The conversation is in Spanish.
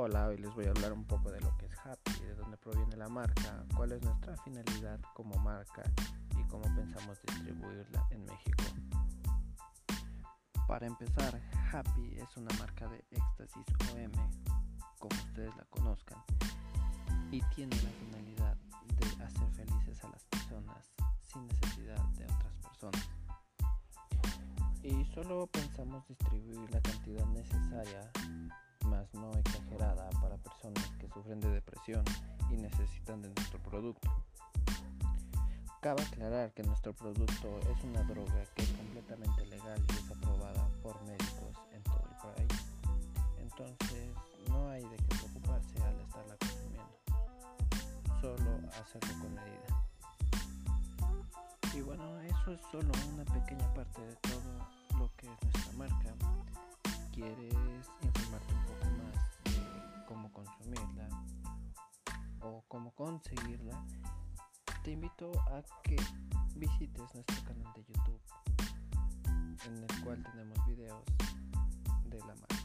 Hola, hoy les voy a hablar un poco de lo que es Happy, de dónde proviene la marca, cuál es nuestra finalidad como marca y cómo pensamos distribuirla en México. Para empezar, Happy es una marca de éxtasis OM, como ustedes la conozcan, y tiene la finalidad de hacer felices a las personas sin necesidad de otras personas. Y solo pensamos distribuir la cantidad necesaria más no que sufren de depresión y necesitan de nuestro producto. Cabe aclarar que nuestro producto es una droga que es completamente legal y es aprobada por médicos en todo el país. Entonces no hay de qué preocuparse al estarla consumiendo. Solo hacerlo con medida. Y bueno, eso es solo una pequeña parte de todo lo que es nuestra marca. ¿Quieres cómo conseguirla, te invito a que visites nuestro canal de YouTube, en el cual tenemos videos de la marca.